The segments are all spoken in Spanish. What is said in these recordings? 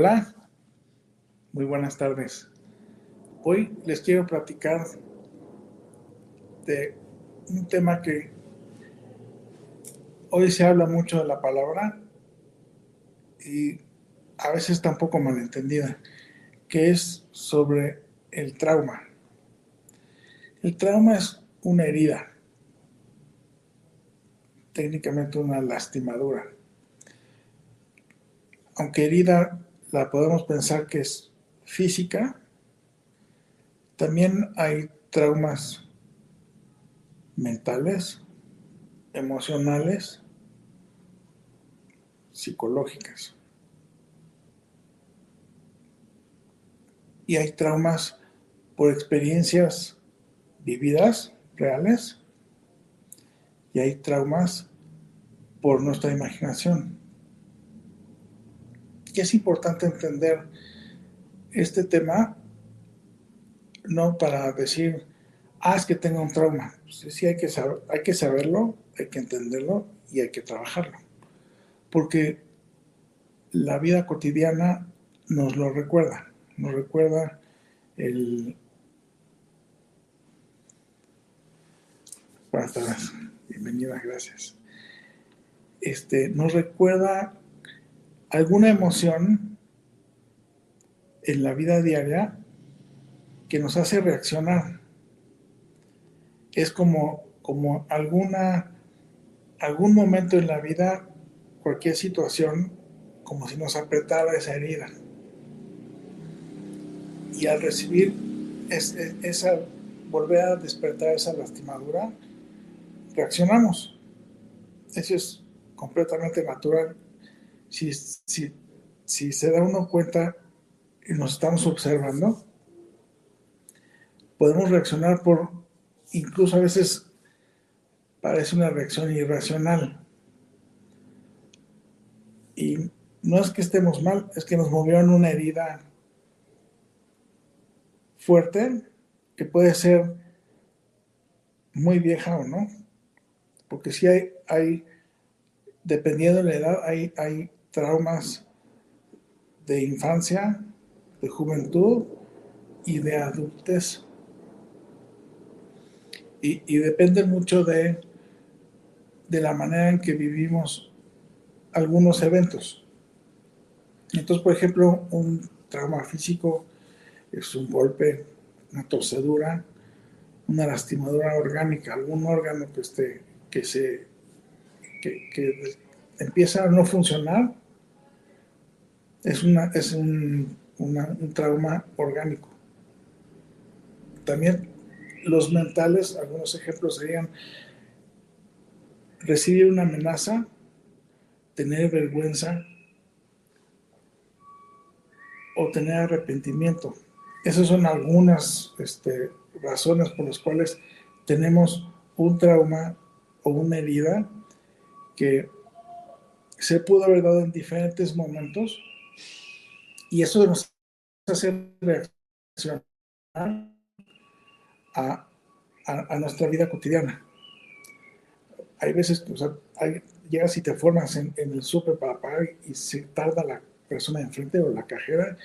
Hola, muy buenas tardes. Hoy les quiero platicar de un tema que hoy se habla mucho de la palabra y a veces tampoco malentendida, que es sobre el trauma. El trauma es una herida, técnicamente una lastimadura. Aunque herida la podemos pensar que es física, también hay traumas mentales, emocionales, psicológicas. Y hay traumas por experiencias vividas, reales, y hay traumas por nuestra imaginación es importante entender este tema, no para decir, ah, es que tengo un trauma. Sí, hay que, saber, hay que saberlo, hay que entenderlo y hay que trabajarlo. Porque la vida cotidiana nos lo recuerda, nos recuerda el... Buenas tardes, bienvenida, gracias. Este, nos recuerda alguna emoción en la vida diaria que nos hace reaccionar. Es como, como alguna, algún momento en la vida, cualquier situación, como si nos apretara esa herida. Y al recibir esa, volver a despertar esa lastimadura, reaccionamos. Eso es completamente natural si, si, se da uno cuenta y nos estamos observando, podemos reaccionar por, incluso a veces parece una reacción irracional. Y no es que estemos mal, es que nos movieron una herida fuerte que puede ser muy vieja o no. Porque si hay, hay dependiendo de la edad, hay, hay traumas de infancia, de juventud y de adultez. Y, depende mucho de, de la manera en que vivimos algunos eventos. Entonces, por ejemplo, un trauma físico es un golpe, una torcedura, una lastimadura orgánica, algún órgano que, esté, que, se, que, empieza a no funcionar, es, una, es un, un trauma orgánico. También los mentales, algunos ejemplos serían recibir una amenaza, tener vergüenza o tener arrepentimiento. Esas son algunas este, razones por las cuales tenemos un trauma o una herida que se pudo haber dado en diferentes momentos y eso nos hace reaccionar a, a, nuestra vida cotidiana. Hay veces, o sea, llegas y te formas en, el súper para pagar y se tarda la persona de enfrente o la cajera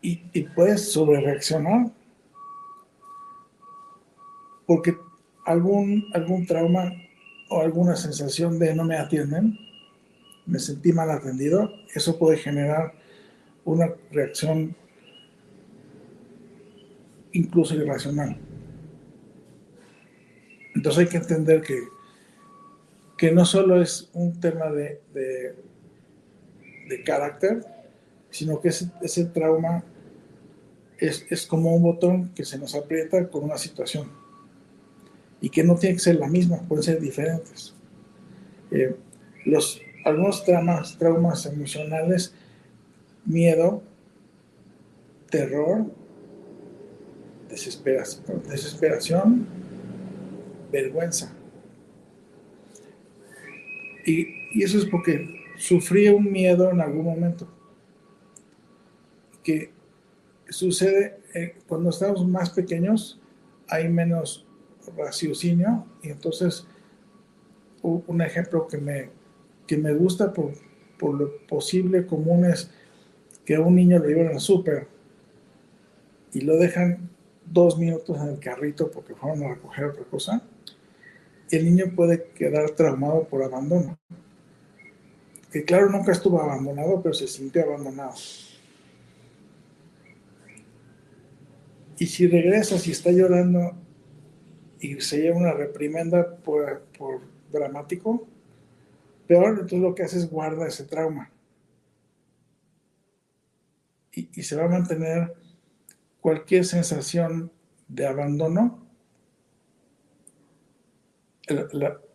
y, y puedes sobre reaccionar porque algún, algún trauma o alguna sensación de no me atienden, me sentí mal atendido, eso puede generar una reacción incluso irracional. Entonces hay que entender que, que no solo es un tema de, de, carácter, sino que ese, ese trauma es, es, como un botón que se nos aprieta con una situación y que no tiene que ser la misma, pueden ser diferentes. Eh, los, algunos traumas, traumas emocionales, miedo, terror, desesperación, vergüenza. Y, y, eso es porque sufrí un miedo en algún momento. Que sucede eh, cuando estamos más pequeños, hay menos raciocinio y entonces un ejemplo que me, que me gusta por, por lo posible común es que a un niño lo llevan al súper y lo dejan dos minutos en el carrito porque fueron a recoger otra cosa, el niño puede quedar traumado por abandono. Que claro, nunca estuvo abandonado, pero se sintió abandonado. Y si regresa, si está llorando y se lleva una reprimenda por, dramático, peor, entonces lo que hace es guarda ese trauma. Y, se va a mantener cualquier sensación de abandono,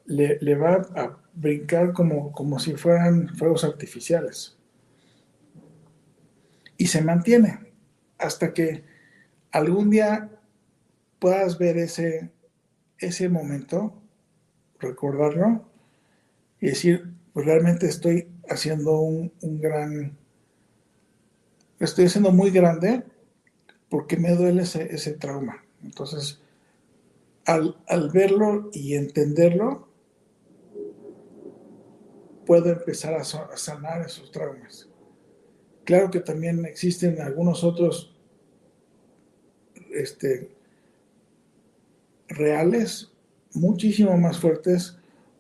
le, va a brincar como, como si fueran fuegos artificiales. Y se mantiene hasta que algún día puedas ver ese, ese momento, recordarlo y decir, pues realmente estoy haciendo un, gran, estoy haciendo muy grande porque me duele ese, trauma. Entonces, al, al, verlo y entenderlo, puedo empezar a, a sanar esos traumas. Claro que también existen algunos otros este, reales muchísimo más fuertes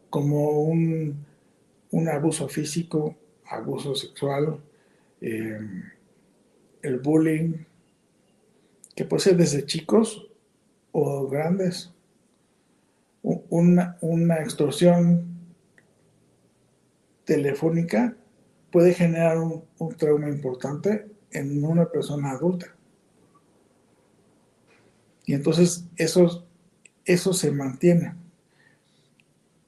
como un, abuso físico, abuso sexual, eh, el bullying, que puede ser desde chicos o grandes, una, una extorsión telefónica puede generar un, un, trauma importante en una persona adulta. Y entonces eso se mantiene.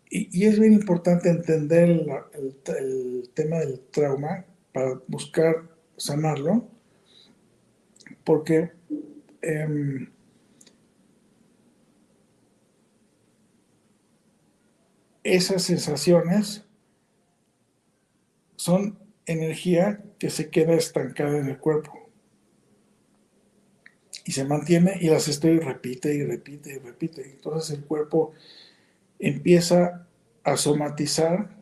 Y, es bien importante entender el, tema del trauma para buscar sanarlo, porque em, esas sensaciones son energía que se queda estancada en el cuerpo y se mantiene y las estoy repite y repite y repite. Entonces el cuerpo empieza a somatizar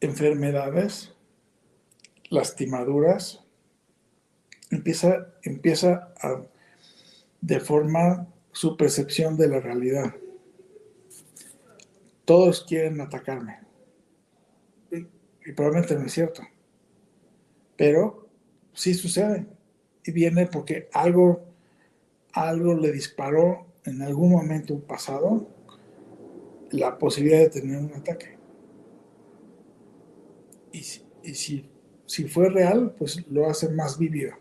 enfermedades, lastimaduras, empieza, empieza a deformar su percepción de la realidad. Todos quieren atacarme. Y, probablemente no es cierto. Pero sí sucede y viene porque algo algo le disparó en algún momento pasado la posibilidad de tener un ataque. Y, si, si, fue real, pues lo hace más vivido.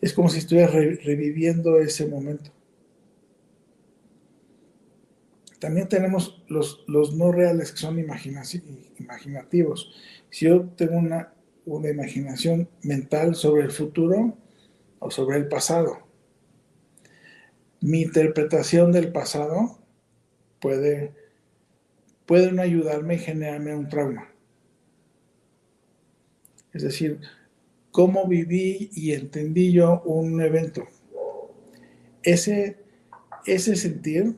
Es como si estuviera reviviendo ese momento. También tenemos los, los no reales que son imaginativos. Si yo tengo una, una imaginación mental sobre el futuro o sobre el pasado, mi interpretación del pasado puede, puede no ayudarme y generarme un trauma. Es decir, cómo viví y entendí yo un evento. Ese, ese sentir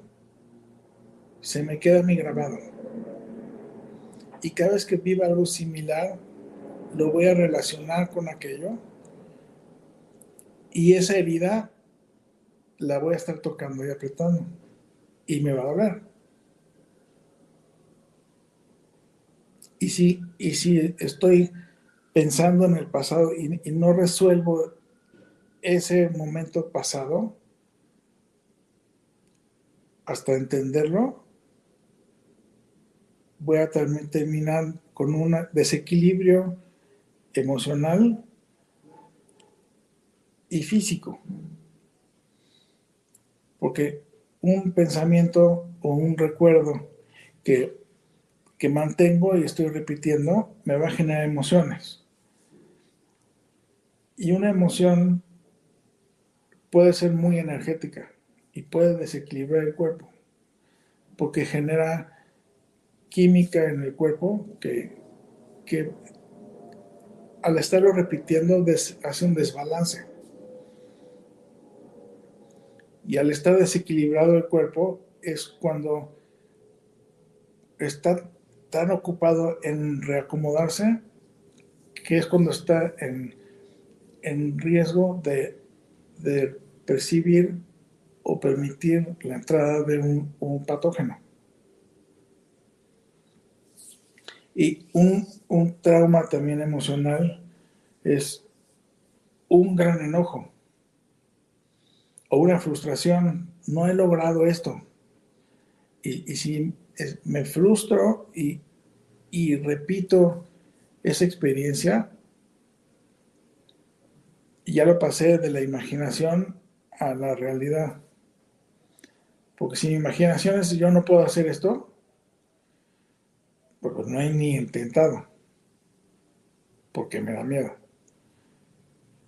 se me queda a mí grabado. Y cada vez que viva algo similar, lo voy a relacionar con aquello. Y esa herida la voy a estar tocando y apretando. Y me va a doler. Y si, y si estoy pensando en el pasado y, y no resuelvo ese momento pasado, hasta entenderlo, voy a terminar con un desequilibrio emocional y físico. Porque un pensamiento o un recuerdo que, que mantengo y estoy repitiendo me va a generar emociones. Y una emoción puede ser muy energética y puede desequilibrar el cuerpo porque genera química en el cuerpo que, al estarlo repitiendo hace un desbalance. Y al estar desequilibrado el cuerpo es cuando está tan ocupado en reacomodarse que es cuando está en, riesgo de, percibir o permitir la entrada de un patógeno. Y un, trauma también emocional es un gran enojo o una frustración. No he logrado esto. Y, si me frustro y, y repito esa experiencia, ya lo pasé de la imaginación a la realidad. Porque si mi imaginación es yo no puedo hacer esto, porque no hay ni intentado, porque me da miedo.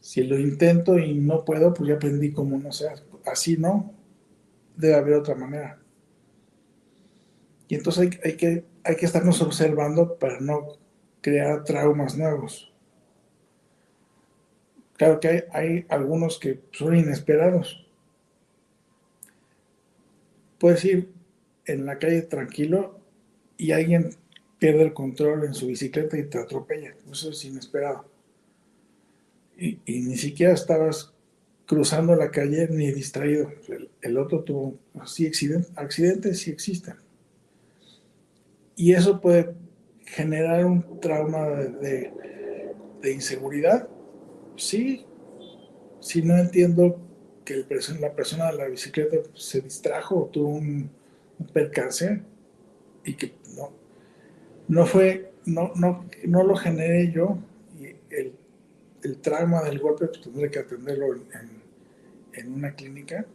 Si lo intento y no puedo, pues ya aprendí cómo no sea. Así no, debe haber otra manera. Y entonces hay, que, hay que estarnos observando para no crear traumas nuevos. Claro que hay, hay algunos que son inesperados. Puedes ir en la calle tranquilo y alguien pierde el control en su bicicleta y te atropella. Eso es inesperado. Y, ni siquiera estabas cruzando la calle ni distraído. El, otro tuvo, sí, accidentes, accidentes sí existen. Y eso puede generar un trauma de, inseguridad. Sí, si no entiendo que la persona de la bicicleta se distrajo o tuvo un, un percance y que no, no fue, no, no, no lo generé yo y el trauma del golpe pues, tendré que atenderlo en, una clínica.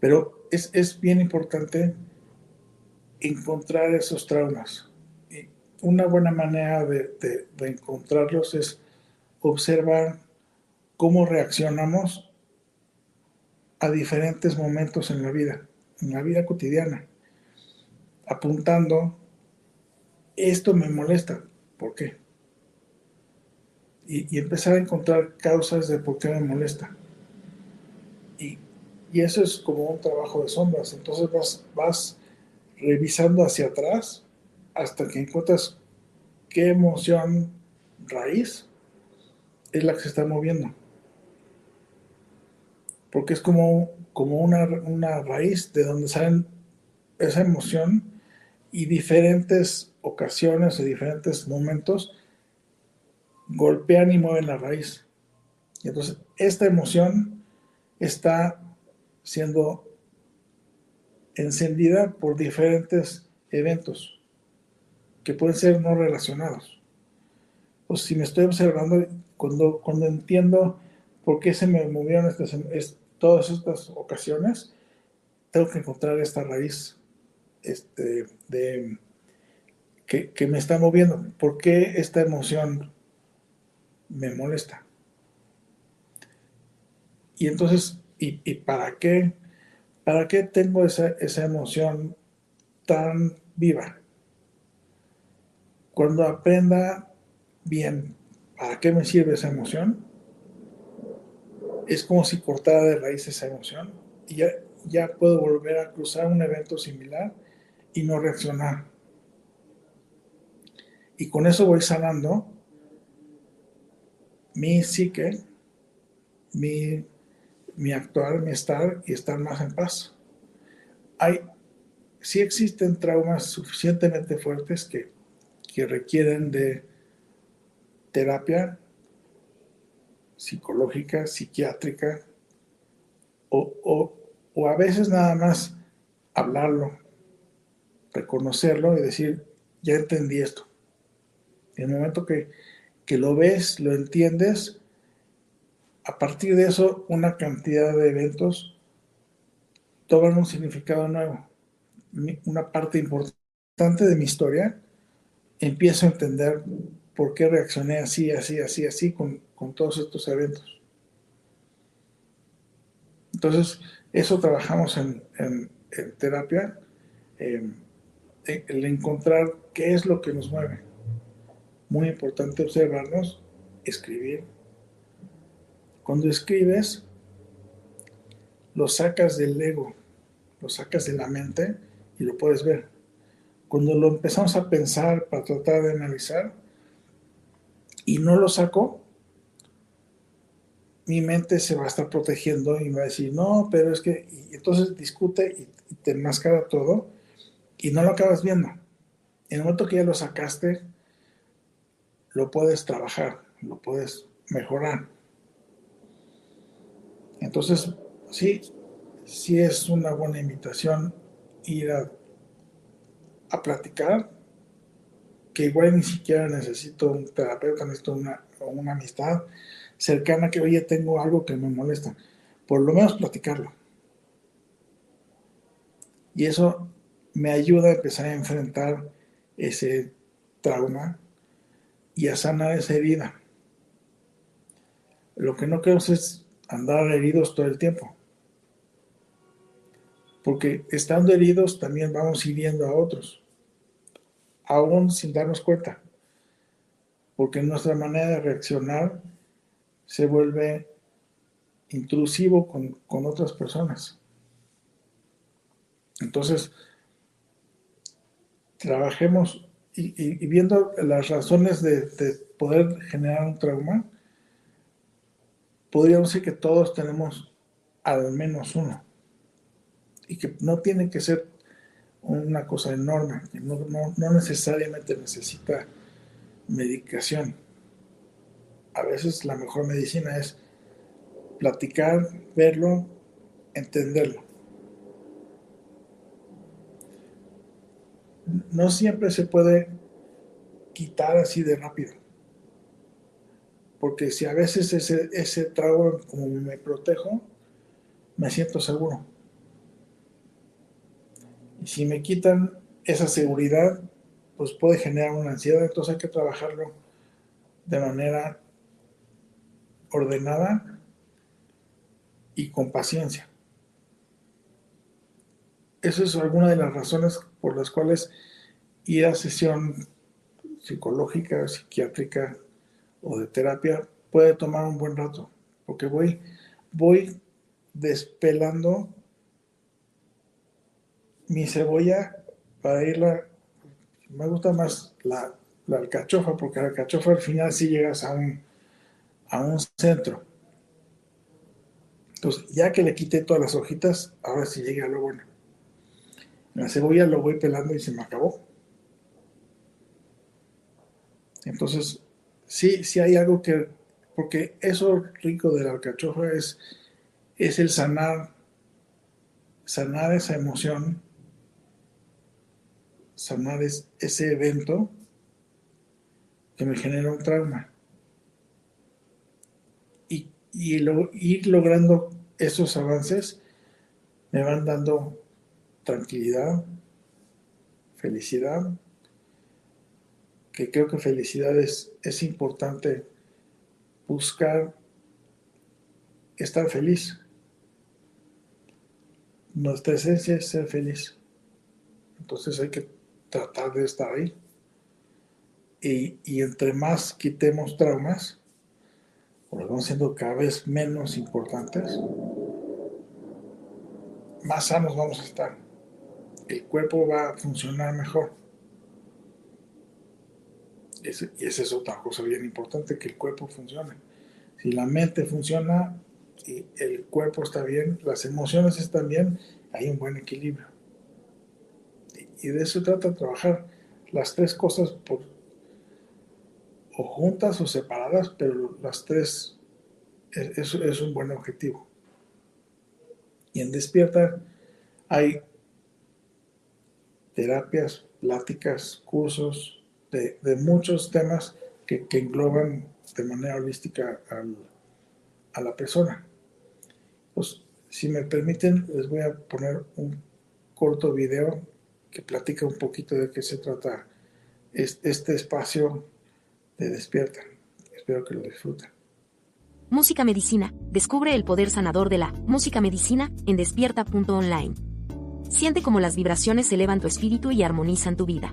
Pero es, es, bien importante encontrar esos traumas. Y una buena manera de, de encontrarlos es observar cómo reaccionamos a diferentes momentos en la vida, en la vida cotidiana apuntando, esto me molesta, ¿por qué? Y, empezar a encontrar causas de por qué me molesta. Y, eso es como un trabajo de sombras. Entonces vas, vas revisando hacia atrás hasta que encuentras qué emoción raíz es la que se está moviendo. Porque es como, como una, una raíz de donde salen esa emoción y diferentes ocasiones o diferentes momentos golpean y mueven la raíz. Y entonces esta emoción está siendo encendida por diferentes eventos que pueden ser no relacionados. O si me estoy observando, cuando, cuando entiendo por qué se me movieron todas estas ocasiones, tengo que encontrar esta raíz este, de, que, que me está moviendo. ¿Por qué esta emoción me molesta? Y entonces, ¿y, para qué? ¿Para qué tengo esa, esa emoción tan viva? Cuando aprenda bien para qué me sirve esa emoción, es como si cortara de raíz esa emoción y ya, ya puedo volver a cruzar un evento similar y no reaccionar. Y con eso voy sanando mi psique, mi mi actuar, mi estar y estar más en paz. Hay, sí existen traumas suficientemente fuertes que, que requieren de terapia psicológica, psiquiátrica, o, o, o, a veces nada más hablarlo, reconocerlo y decir, ya entendí esto. En el momento que, que lo ves, lo entiendes, a partir de eso, una cantidad de eventos toman un significado nuevo. Una parte importante de mi historia, empiezo a entender por qué reaccioné así, así, así, así con, todos estos eventos. Entonces, eso trabajamos en, terapia, el encontrar qué es lo que nos mueve. Muy importante observarnos, escribir, cuando escribes, lo sacas del ego, lo sacas de la mente y lo puedes ver. Cuando lo empezamos a pensar para tratar de analizar y no lo saco, mi mente se va a estar protegiendo y va a decir, no, pero es que, entonces discute y, te enmascara todo y no lo acabas viendo. En el momento que ya lo sacaste, lo puedes trabajar, lo puedes mejorar. Entonces, sí, sí es una buena invitación ir a, platicar, que igual ni siquiera necesito un terapeuta, necesito una, una amistad cercana que, oye, tengo algo que me molesta. Por lo menos platicarlo. Y eso me ayuda a empezar a enfrentar ese trauma y a sanar esa herida. Lo que no queremos es andar heridos todo el tiempo. Porque estando heridos también vamos hiriendo a otros, aún sin darnos cuenta. Porque nuestra manera de reaccionar se vuelve intrusivo con, otras personas. Entonces, trabajemos y, viendo las razones de poder generar un trauma, podríamos decir que todos tenemos al menos uno. Y que no tiene que ser una cosa enorme, que no, necesariamente necesita medicación. A veces la mejor medicina es platicar, verlo, entenderlo. No siempre se puede quitar así de rápido porque si a veces ese, ese trago, como me protejo, me siento seguro. Y si me quitan esa seguridad, pues puede generar una ansiedad, entonces hay que trabajarlo de manera ordenada y con paciencia. Esa es alguna de las razones por las cuales ir a sesión psicológica, psiquiátrica, o de terapia puede tomar un buen rato, porque voy, voy despelando mi cebolla para irla. Me gusta más la, alcachofa, porque la alcachofa al final sí llegas a un, a un centro. Entonces, ya que le quité todas las hojitas, ahora sí llega a lo bueno. La cebolla lo voy pelando y se me acabó. Entonces, sí, sí hay algo que, porque eso rico de la alcachofa es es el sanar, sanar esa emoción, sanar ese evento que me genera un trauma. Y, ir logrando esos avances me van dando tranquilidad, felicidad, que creo que felicidad es, es importante buscar estar feliz. Nuestra esencia es ser feliz. Entonces hay que tratar de estar ahí. Y, entre más quitemos traumas, o los vamos siendo cada vez menos importantes, más sanos vamos a estar. El cuerpo va a funcionar mejor. Y esa es otra cosa bien importante, que el cuerpo funcione. Si la mente funciona y el cuerpo está bien, las emociones están bien, hay un buen equilibrio. Y, de eso trata trabajar las tres cosas por, o juntas o separadas, pero las tres es, es un buen objetivo. Y en Despierta hay terapias, pláticas, cursos de, muchos temas que, engloban de manera holística a la persona. Pues, si me permiten, les voy a poner un corto video que platica un poquito de qué se trata este espacio de Despierta. Espero que lo disfruten. Música Medicina. Descubre el poder sanador de la música medicina en despierta.online. Siente cómo las vibraciones elevan tu espíritu y armonizan tu vida.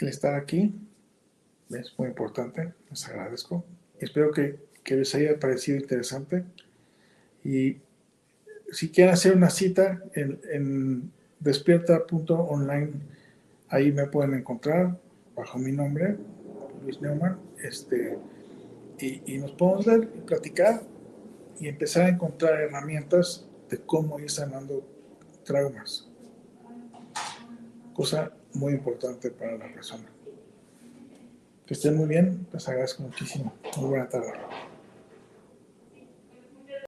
el estar aquí. Es muy importante, les agradezco. Espero que, les haya parecido interesante. Y si quieren hacer una cita en, en despierta.online, ahí me pueden encontrar bajo mi nombre, Luis Neumann, este, y, y nos podemos ver y platicar y empezar a encontrar herramientas de cómo ir sanando traumas. Cosa muy importante para la persona. Que estén muy bien, les agradezco muchísimo. Muy buena tarde.